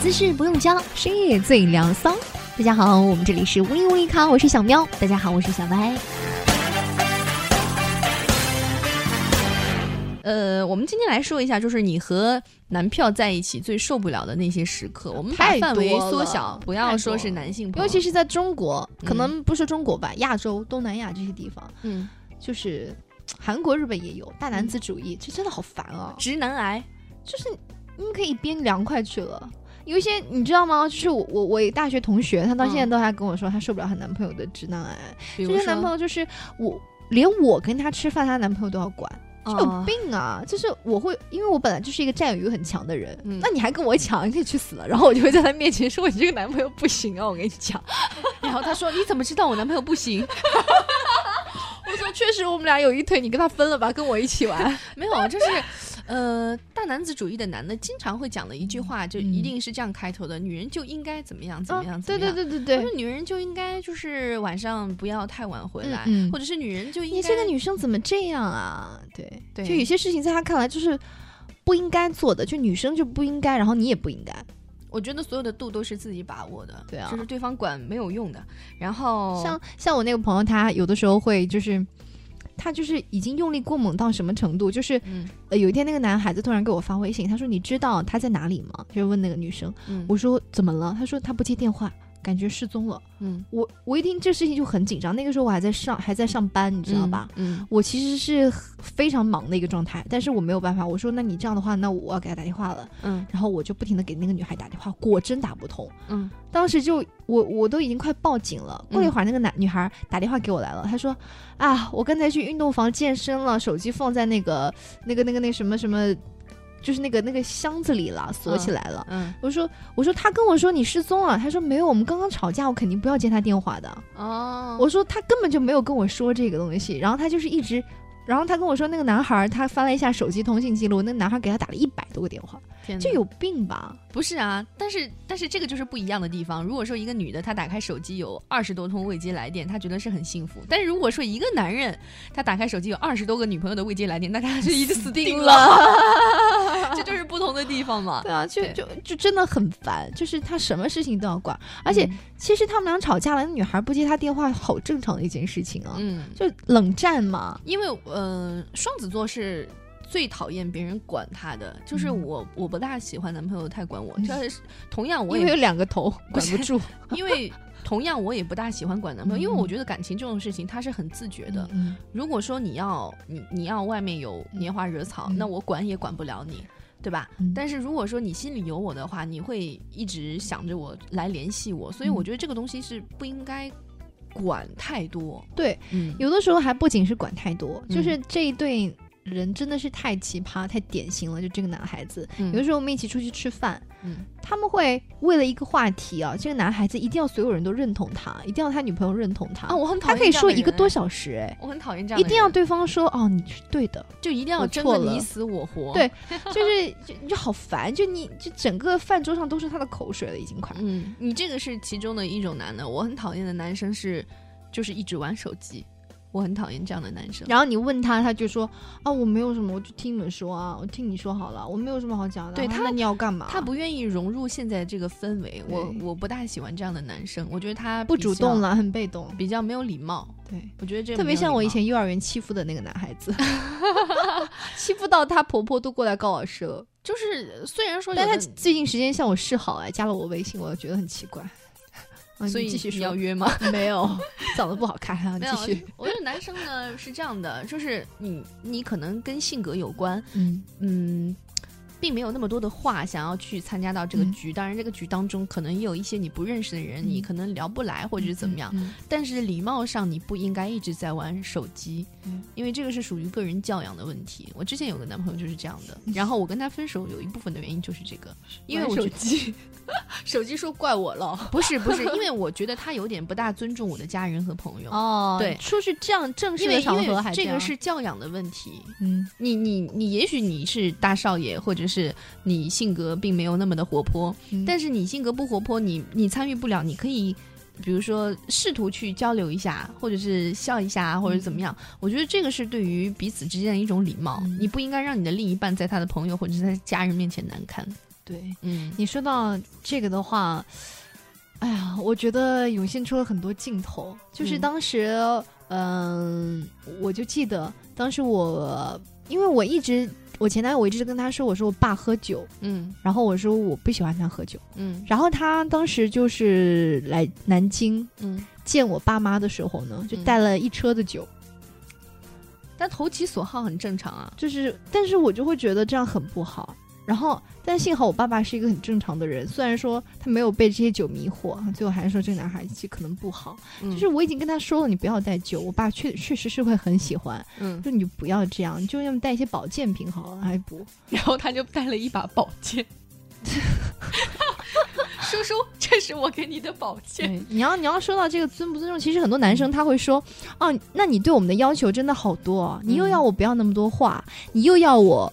姿势不用教，深夜最凉骚。大家好，我们这里是无力无力咖，我是小喵。大家好，我是小白。呃，我们今天来说一下，就是你和男票在一起最受不了的那些时刻。我们把范围缩小，不要说是男性，尤其是在中国，可能不说中国吧，亚洲、东南亚这些地方，嗯，就是韩国、日本也有大男子主义，这真的好烦啊！直男癌，就是你可以编凉快去了。有一些你知道吗？就是我我我大学同学，她到现在都还跟我说，她受不了她男朋友的直男癌。这些男朋友就是我，连我跟她吃饭，她男朋友都要管。有病啊！就是我会，因为我本来就是一个占有欲很强的人，那你还跟我抢，你可以去死了。然后我就会在他面前说：“你这个男朋友不行啊！”我跟你讲。然后他说：“你怎么知道我男朋友不行？” 我说：“确实，我们俩有一腿，你跟他分了吧，跟我一起玩。”没有，就是。呃，大男子主义的男的经常会讲的一句话，就一定是这样开头的：女人就应该怎么样怎么样怎么样。对对对对对，女人就应该就是晚上不要太晚回来，或者是女人就应该。你这个女生怎么这样啊？对对，就有些事情在他看来就是不应该做的，就女生就不应该，然后你也不应该。我觉得所有的度都是自己把握的，对啊，就是对方管没有用的。然后像像我那个朋友，他有的时候会就是。他就是已经用力过猛到什么程度？就是，呃，有一天那个男孩子突然给我发微信，他说：“你知道他在哪里吗？”就问那个女生。我说：“怎么了？”他说：“他不接电话。”感觉失踪了，嗯，我我一听这事情就很紧张。那个时候我还在上还在上班，你知道吧？嗯，我其实是非常忙的一个状态，但是我没有办法。我说，那你这样的话，那我要给他打电话了，嗯，然后我就不停的给那个女孩打电话，果真打不通，嗯，当时就我我都已经快报警了。过了一会儿，那个男女孩打电话给我来了，她说啊，我刚才去运动房健身了，手机放在那个那个那个那什么什么。就是那个那个箱子里了，锁起来了。嗯，我说我说他跟我说你失踪了，他说没有，我们刚刚吵架，我肯定不要接他电话的。哦，我说他根本就没有跟我说这个东西，然后他就是一直。然后他跟我说，那个男孩他翻了一下手机通信记录，那个男孩给他打了一百多个电话，这有病吧？不是啊，但是但是这个就是不一样的地方。如果说一个女的她打开手机有二十多通未接来电，她觉得是很幸福；但是如果说一个男人他打开手机有二十多个女朋友的未接来电，那他就已经死定了。这就是不同的地方嘛。对啊，就就就真的很烦，就是他什么事情都要管，而且其实他们俩吵架了，那女孩不接他电话，好正常的一件事情啊。嗯，就冷战嘛，因为呃。嗯，双子座是最讨厌别人管他的，就是我，我不大喜欢男朋友太管我。就是同样，我也有两个头管不住，因为同样我也不大喜欢管男朋友，因为我觉得感情这种事情他是很自觉的。如果说你要你你要外面有拈花惹草，那我管也管不了你，对吧？但是如果说你心里有我的话，你会一直想着我来联系我，所以我觉得这个东西是不应该。管太多，对，有的时候还不仅是管太多，就是这一对人真的是太奇葩、太典型了。就这个男孩子，有的时候我们一起出去吃饭。嗯，他们会为了一个话题啊，这个男孩子一定要所有人都认同他，一定要他女朋友认同他啊。我很讨厌他可以说一个多小时，哎，我很讨厌这样，一定要对方说哦，你是对的，就一定要争个你死我活。对，就是就就好烦，就你就整个饭桌上都是他的口水了，已经快。嗯，你这个是其中的一种男的，我很讨厌的男生是，就是一直玩手机。我很讨厌这样的男生。然后你问他，他就说啊，我没有什么，我就听你们说啊，我听你说好了，我没有什么好讲的。对他，那你要干嘛？他不愿意融入现在这个氛围。我我不大喜欢这样的男生，我觉得他不主动了，很被动，比较没有礼貌。对，我觉得这特别像我以前幼儿园欺负的那个男孩子，欺负到他婆婆都过来告老师了。就是虽然说，但他最近时间向我示好，哎，加了我微信，我觉得很奇怪。所以继续要约吗？没有，长得不好看啊。继续，我男生呢是这样的，就是你你可能跟性格有关，嗯嗯。并没有那么多的话想要去参加到这个局，当然这个局当中可能也有一些你不认识的人，你可能聊不来或者是怎么样。但是礼貌上你不应该一直在玩手机，因为这个是属于个人教养的问题。我之前有个男朋友就是这样的，然后我跟他分手有一部分的原因就是这个，因为手机，手机说怪我了，不是不是，因为我觉得他有点不大尊重我的家人和朋友。哦，对，出去这样正式的场合还这个是教养的问题。嗯，你你你，也许你是大少爷或者。是你性格并没有那么的活泼，但是你性格不活泼，你你参与不了。你可以，比如说试图去交流一下，或者是笑一下，或者怎么样。我觉得这个是对于彼此之间的一种礼貌。你不应该让你的另一半在他的朋友或者是在家人面前难堪。对，嗯，你说到这个的话，哎呀，我觉得涌现出了很多镜头。就是当时，嗯，我就记得当时我，因为我一直我前男友，我一直跟他说，我说我爸喝酒，嗯，然后我说我不喜欢他喝酒，嗯，然后他当时就是来南京，嗯，见我爸妈的时候呢，就带了一车的酒。但投其所好很正常啊，就是，但是我就会觉得这样很不好。然后，但幸好我爸爸是一个很正常的人，虽然说他没有被这些酒迷惑，最后还是说这个男孩子可能不好。就是我已经跟他说了，你不要带酒，我爸确确实是会很喜欢。嗯，就你就不要这样，就要么带一些保健品好了，还不。然后他就带了一把宝剑。叔叔，这是我给你的宝剑。你要你要说到这个尊不尊重，其实很多男生他会说：“哦，那你对我们的要求真的好多，你又要我不要那么多话，你又要我，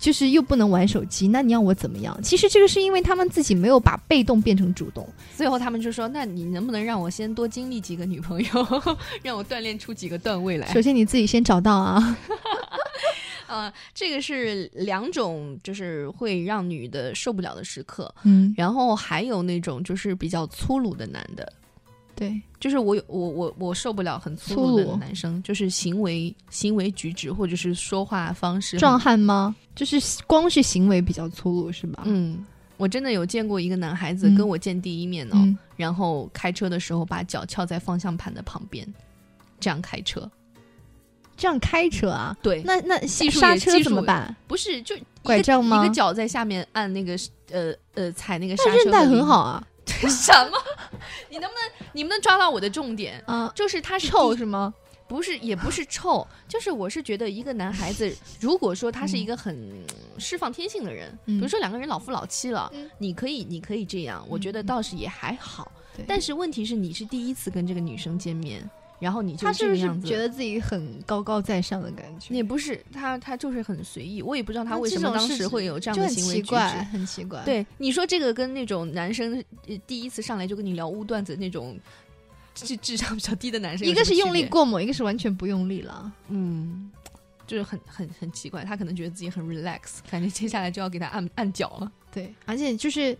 就是又不能玩手机，那你要我怎么样？”其实这个是因为他们自己没有把被动变成主动，最后他们就说：“那你能不能让我先多经历几个女朋友，让我锻炼出几个段位来？首先你自己先找到啊。”呃，这个是两种，就是会让女的受不了的时刻。嗯，然后还有那种就是比较粗鲁的男的，对，就是我有我我我受不了很粗鲁的男生，就是行为行为举止或者是说话方式。壮汉吗？就是光是行为比较粗鲁是吧？嗯，我真的有见过一个男孩子跟我见第一面哦，然后开车的时候把脚翘在方向盘的旁边，这样开车。这样开车啊？对，那那刹车怎么办？不是就拐杖吗？一个脚在下面按那个呃呃踩那个刹车，韧带很好啊。什么？你能不能你们能抓到我的重点啊？就是他是臭是吗？不是，也不是臭，就是我是觉得一个男孩子，如果说他是一个很释放天性的人，比如说两个人老夫老妻了，你可以你可以这样，我觉得倒是也还好。但是问题是你是第一次跟这个女生见面。然后你就这个样子，觉得自己很高高在上的感觉。也不是他，他就是很随意。我也不知道他为什么当时会有这样的行为举止，很奇怪。对你说这个跟那种男生第一次上来就跟你聊污段子那种智智商比较低的男生，一个是用力过猛，一个是完全不用力了。嗯，就是很很很奇怪。他可能觉得自己很 relax，感觉接下来就要给他按按脚了。对，而且就是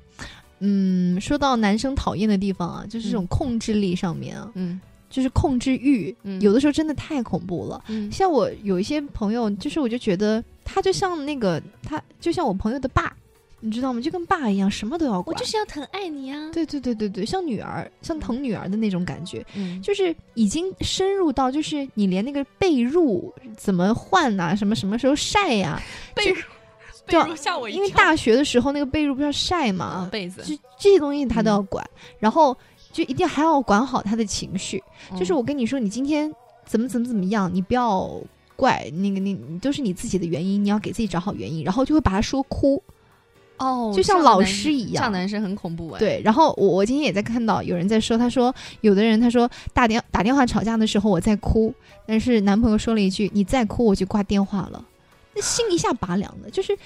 嗯，说到男生讨厌的地方啊，就是这种控制力上面啊，嗯。就是控制欲，有的时候真的太恐怖了。像我有一些朋友，就是我就觉得他就像那个，他就像我朋友的爸，你知道吗？就跟爸一样，什么都要管。我就是要疼爱你啊！对对对对对，像女儿，像疼女儿的那种感觉，就是已经深入到，就是你连那个被褥怎么换呐，什么什么时候晒呀？被褥，被褥吓我一跳。因为大学的时候那个被褥不是要晒嘛，被子，就这些东西他都要管，然后。就一定还要管好他的情绪，就是我跟你说，你今天怎么怎么怎么样，你不要怪那个那，都是你自己的原因，你要给自己找好原因，然后就会把他说哭，哦，就像老师一样，像男生很恐怖哎。对，然后我我今天也在看到有人在说，他说有的人他说打电打电话吵架的时候我在哭，但是男朋友说了一句你再哭我就挂电话了，那心一下拔凉的，就是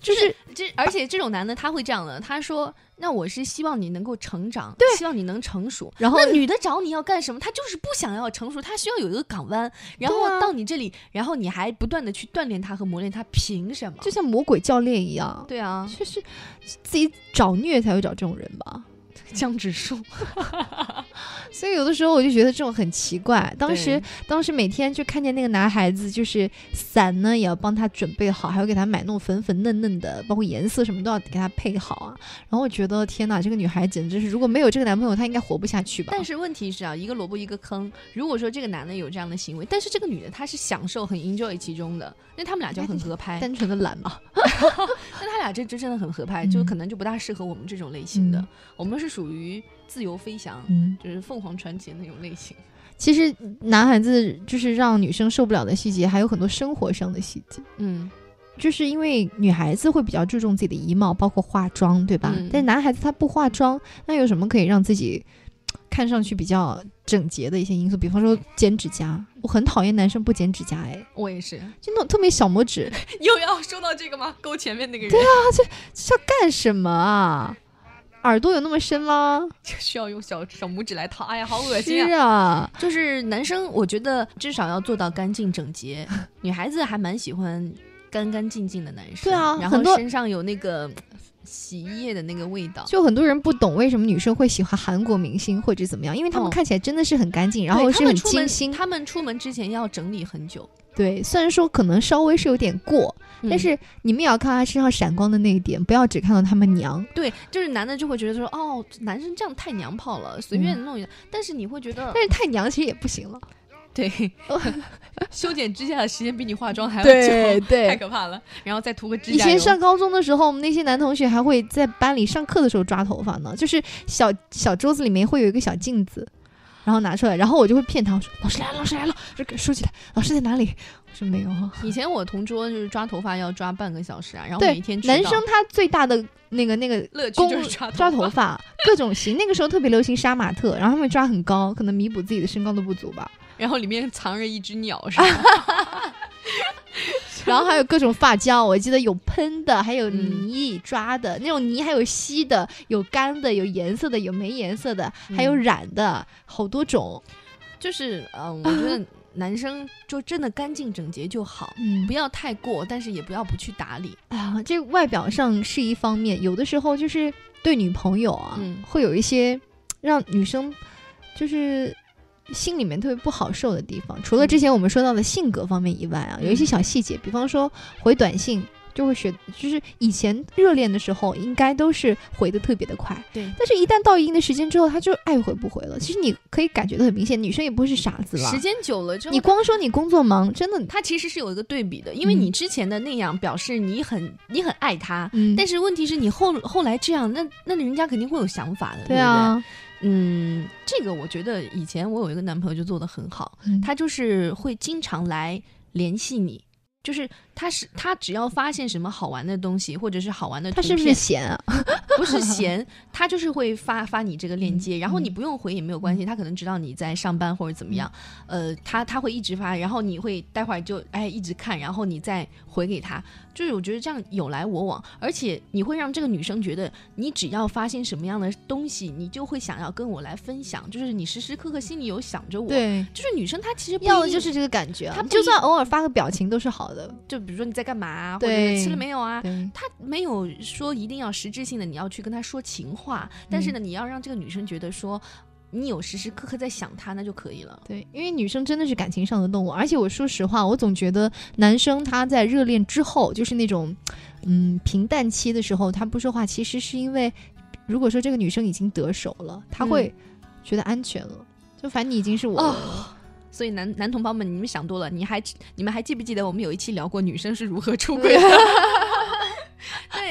就是这，而且这种男的他会这样的，他说。那我是希望你能够成长，对，希望你能成熟。然后，那女的找你要干什么？她就是不想要成熟，她需要有一个港湾。然后到你这里，然后你还不断的去锻炼她和磨练她，凭什么？就像魔鬼教练一样。对啊，就是自己找虐才会找这种人吧。江直树，所以有的时候我就觉得这种很奇怪。当时，当时每天就看见那个男孩子，就是伞呢也要帮他准备好，还要给他买那种粉粉嫩嫩的，包括颜色什么都要给他配好啊。然后我觉得天哪，这个女孩简直是，如果没有这个男朋友，她应该活不下去吧。但是问题是啊，一个萝卜一个坑。如果说这个男的有这样的行为，但是这个女的她是享受很 enjoy 其中的，那他们俩就很合拍。单纯的懒嘛。那他俩这这真的很合拍，就可能就不大适合我们这种类型的。我们是属。于自由飞翔，嗯，就是凤凰传奇那种类型。其实男孩子就是让女生受不了的细节，还有很多生活上的细节。嗯，就是因为女孩子会比较注重自己的仪貌，包括化妆，对吧？但男孩子他不化妆，那有什么可以让自己看上去比较整洁的一些因素？比方说剪指甲，我很讨厌男生不剪指甲，哎，我也是，就那种特别小拇指。又要说到这个吗？勾前面那个人？对啊，这这要干什么啊？耳朵有那么深吗？就需要用小小拇指来掏？哎呀，好恶心啊！就是男生，我觉得至少要做到干净整洁。女孩子还蛮喜欢干干净净的男生。对啊，然后身上有那个洗衣液的那个味道。就很多人不懂为什么女生会喜欢韩国明星或者怎么样，因为他们看起来真的是很干净，然后是很精心。他们出门之前要整理很久。对，虽然说可能稍微是有点过，但是你们也要看他身上闪光的那一点，不要只看到他们娘。对，就是男的就会觉得说，哦，男生这样太娘炮了，随便弄一下。但是你会觉得，但是太娘其实也不行了。对，修剪指甲的时间比你化妆还要久，对，太可怕了。然后再涂个指甲。以前上高中的时候，我们那些男同学还会在班里上课的时候抓头发呢，就是小小桌子里面会有一个小镜子。然后拿出来，然后我就会骗他，我说：“老师来了，老师来了，给收起来。”老师在哪里？我说没有。以前我同桌就是抓头发要抓半个小时啊，然后每天男生他最大的那个那个乐趣就是抓头发，各种型。那个时候特别流行杀马特，然后他们抓很高，可能弥补自己的身高的不足吧。然后里面藏着一只鸟，是吧？然后还有各种发胶，我记得有喷的，还有泥抓的那种泥，还有稀的，有干的，有颜色的，有没颜色的，还有染的，好多种。就是嗯，我觉得男生就真的干净整洁就好，嗯，不要太过，但是也不要不去打理。啊，这外表上是一方面，有的时候就是对女朋友啊，会有一些让女生就是。心里面特别不好受的地方，除了之前我们说到的性格方面以外啊，有一些小细节，比方说回短信就会学，就是以前热恋的时候应该都是回的特别的快，对。但是，一旦到一定的时间之后，他就爱回不回了。其实你可以感觉到很明显，女生也不会是傻子了。时间久了之后，你光说你工作忙，真的，他其实是有一个对比的，因为你之前的那样表示你很你很爱他，嗯，但是问题是你后后来这样，那那人家肯定会有想法的，对啊。嗯，这个我觉得以前我有一个男朋友就做的很好，他就是会经常来联系你，就是他是他只要发现什么好玩的东西或者是好玩的，他是不是闲啊？不是闲，他就是会发发你这个链接，然后你不用回也没有关系，他可能知道你在上班或者怎么样，呃，他他会一直发，然后你会待会儿就哎一直看，然后你再回给他。就是我觉得这样有来我往，而且你会让这个女生觉得，你只要发现什么样的东西，你就会想要跟我来分享，就是你时时刻刻心里有想着我。对，就是女生她其实要的就是这个感觉，她就算偶尔发个表情都是好的。就比如说你在干嘛，或者吃了没有啊？她没有说一定要实质性的你要去跟她说情话，但是呢，你要让这个女生觉得说。你有时时刻刻在想他，那就可以了。对，因为女生真的是感情上的动物，而且我说实话，我总觉得男生他在热恋之后，就是那种，嗯，平淡期的时候，他不说话，其实是因为，如果说这个女生已经得手了，他会觉得安全了。就反正你已经是我，所以男男同胞们，你们想多了。你还你们还记不记得我们有一期聊过女生是如何出轨的？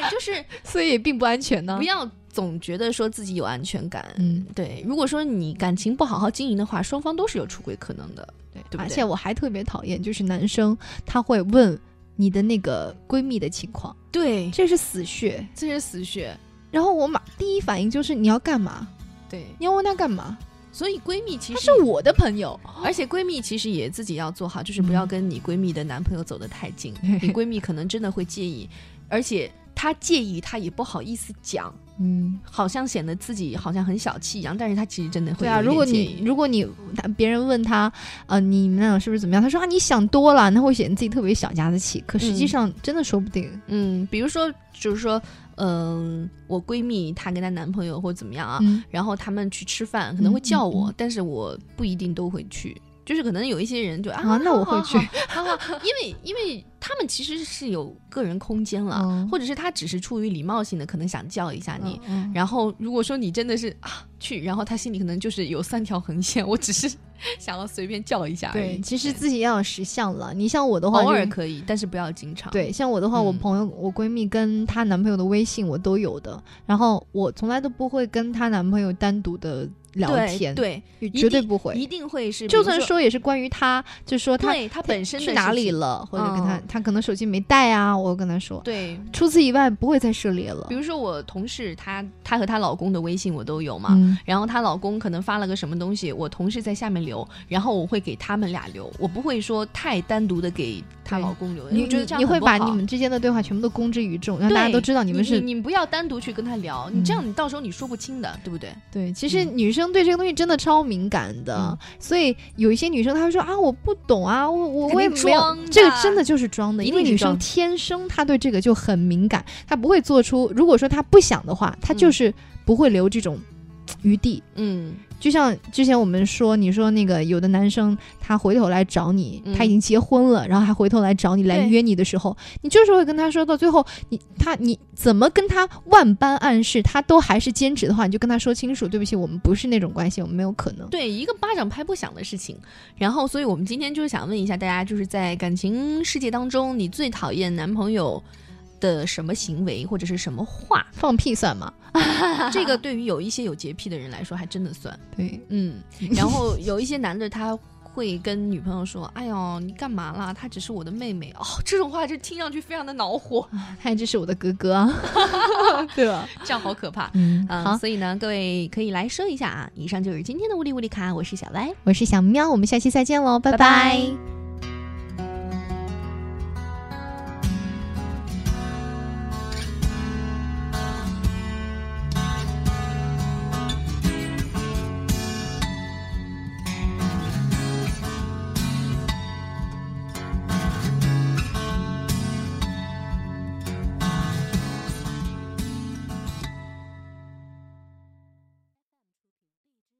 对，就是，所以并不安全呢。不要总觉得说自己有安全感。嗯，对。如果说你感情不好好经营的话，双方都是有出轨可能的。对，对。而且我还特别讨厌，就是男生他会问你的那个闺蜜的情况。对，这是死穴，这是死穴。然后我马第一反应就是你要干嘛？对，你要问他干嘛？所以闺蜜其实是我的朋友，而且闺蜜其实也自己要做好，就是不要跟你闺蜜的男朋友走得太近，你闺蜜可能真的会介意，而且。他介意，他也不好意思讲，嗯，好像显得自己好像很小气一样，但是他其实真的会。对啊，如果你如果你别人问他，呃，你们俩是不是怎么样？他说啊，你想多了，那会显得自己特别小家子气。可实际上真的说不定。嗯，比如说，就是说，嗯，我闺蜜她跟她男朋友或怎么样啊，然后他们去吃饭可能会叫我，但是我不一定都会去。就是可能有一些人就啊，那我会去，因为因为他们其实是有个人空间了，或者是他只是出于礼貌性的，可能想叫一下你。然后如果说你真的是啊去，然后他心里可能就是有三条横线，我只是 想要随便叫一下。对，其实自己要有识相了。你像我的话，偶尔可以，但是不要经常。对，像我的话，我朋友、我闺蜜跟她男朋友的微信我都有的，然后我从来都不会跟她男朋友单独的。聊天对，绝对不会，一定会是。就算说也是关于他，就说他他本身去哪里了，或者跟他他可能手机没带啊，我跟他说。对，除此以外不会再涉猎了。比如说我同事，她她和她老公的微信我都有嘛，然后她老公可能发了个什么东西，我同事在下面留。然后我会给他们俩留，我不会说太单独的给她老公留。你觉得这样你会把你们之间的对话全部都公之于众，让大家都知道你们是。你不要单独去跟他聊，你这样你到时候你说不清的，对不对？对，其实女生对这个东西真的超敏感的，所以有一些女生她会说啊，我不懂啊，我我我也没有，这个真的就是装的，因为女生天生她对这个就很敏感，她不会做出，如果说她不想的话，她就是不会留这种余地。嗯。就像之前我们说，你说那个有的男生他回头来找你，他已经结婚了，然后还回头来找你来约你的时候，你就是会跟他说到最后，你他你怎么跟他万般暗示，他都还是坚持的话，你就跟他说清楚，对不起，我们不是那种关系，我们没有可能。对，一个巴掌拍不响的事情。然后，所以我们今天就是想问一下大家，就是在感情世界当中，你最讨厌男朋友？的什么行为或者是什么话放屁算吗？这个对于有一些有洁癖的人来说，还真的算。对，嗯。然后有一些男的他会跟女朋友说：“哎呦，你干嘛啦？她只是我的妹妹哦。”这种话就听上去非常的恼火。他只是我的哥哥，对吧？这样好可怕。嗯，好。所以呢，各位可以来说一下啊。以上就是今天的物理物理卡，我是小歪，我是小喵，我们下期再见喽，拜拜。